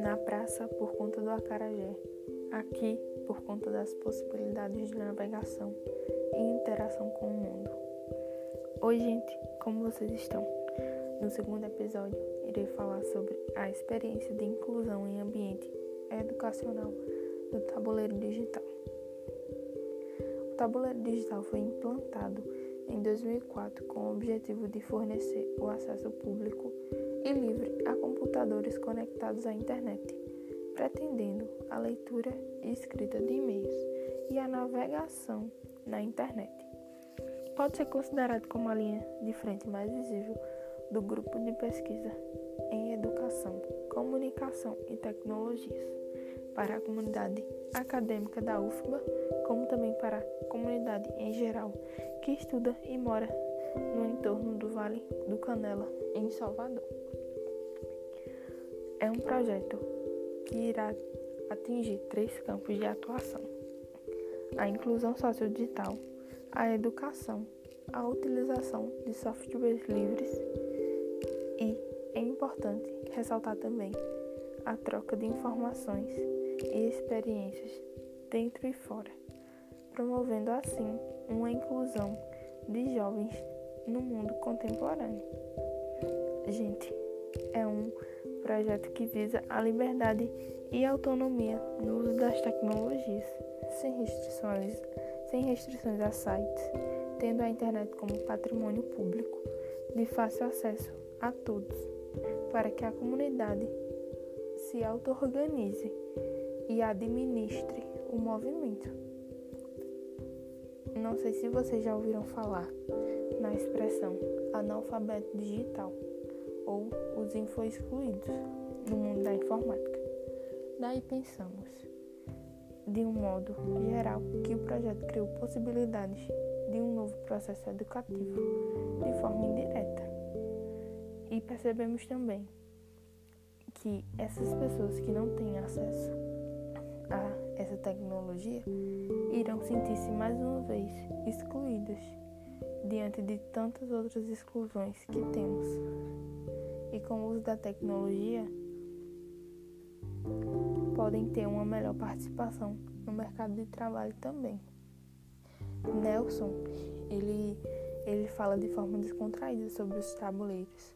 Na praça por conta do acarajé, aqui por conta das possibilidades de navegação e interação com o mundo. Oi, gente, como vocês estão? No segundo episódio, irei falar sobre a experiência de inclusão em ambiente educacional do tabuleiro digital. O tabuleiro digital foi implantado em 2004 com o objetivo de fornecer o acesso público e livre a computadores conectados à internet, pretendendo a leitura e escrita de e-mails e a navegação na internet. Pode ser considerado como a linha de frente mais visível do grupo de pesquisa em educação, comunicação e tecnologias para a comunidade acadêmica da UFBA, como também para a comunidade em geral que estuda e mora no entorno do Vale do Canela, em Salvador. É um projeto que irá atingir três campos de atuação: a inclusão sociodigital, a educação, a utilização de softwares livres e é importante ressaltar também a troca de informações e experiências dentro e fora, promovendo assim uma inclusão de jovens no mundo contemporâneo. Gente, é um projeto que visa a liberdade e autonomia no uso das tecnologias, sem restrições, sem restrições a sites, tendo a internet como patrimônio público de fácil acesso a todos, para que a comunidade se auto-organize e administre o movimento. Não sei se vocês já ouviram falar na expressão analfabeto digital ou os info-excluídos no mundo da informática. Daí pensamos, de um modo geral, que o projeto criou possibilidades de um novo processo educativo de forma indireta. E percebemos também que essas pessoas que não têm acesso a essa tecnologia irão sentir-se mais uma vez excluídas diante de tantas outras exclusões que temos. E com o uso da tecnologia, podem ter uma melhor participação no mercado de trabalho também. Nelson, ele, ele fala de forma descontraída sobre os tabuleiros,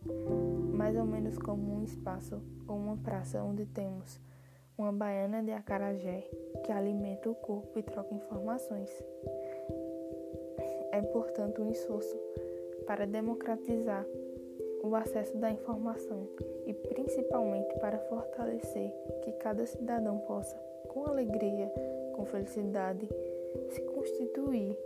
mais ou menos como um espaço ou uma praça onde temos uma baiana de acarajé que alimenta o corpo e troca informações. É, portanto, um esforço para democratizar o acesso da informação e principalmente para fortalecer que cada cidadão possa, com alegria, com felicidade, se constituir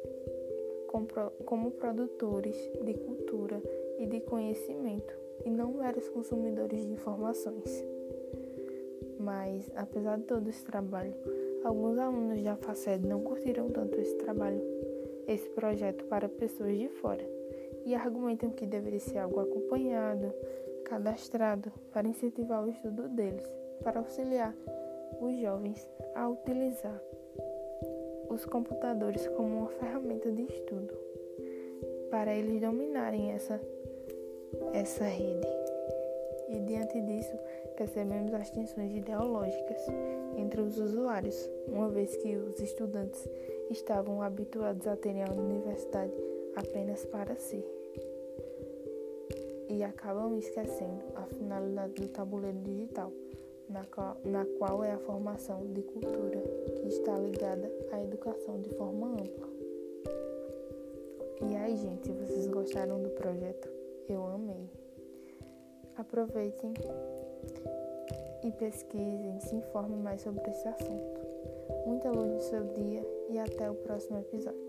como produtores de cultura e de conhecimento e não meros consumidores de informações. Mas, apesar de todo esse trabalho, alguns alunos da FACED não curtiram tanto esse trabalho, esse projeto para pessoas de fora, e argumentam que deveria ser algo acompanhado, cadastrado, para incentivar o estudo deles, para auxiliar os jovens a utilizar os computadores como uma ferramenta de estudo, para eles dominarem essa, essa rede. E diante disso, percebemos as tensões ideológicas entre os usuários, uma vez que os estudantes estavam habituados a terem a universidade apenas para si. E acabam esquecendo a finalidade do tabuleiro digital, na qual, na qual é a formação de cultura, que está ligada à educação de forma ampla. E aí, gente, vocês gostaram do projeto? Eu amei. Aproveitem e pesquisem, se informem mais sobre esse assunto. Muita luz no seu dia e até o próximo episódio.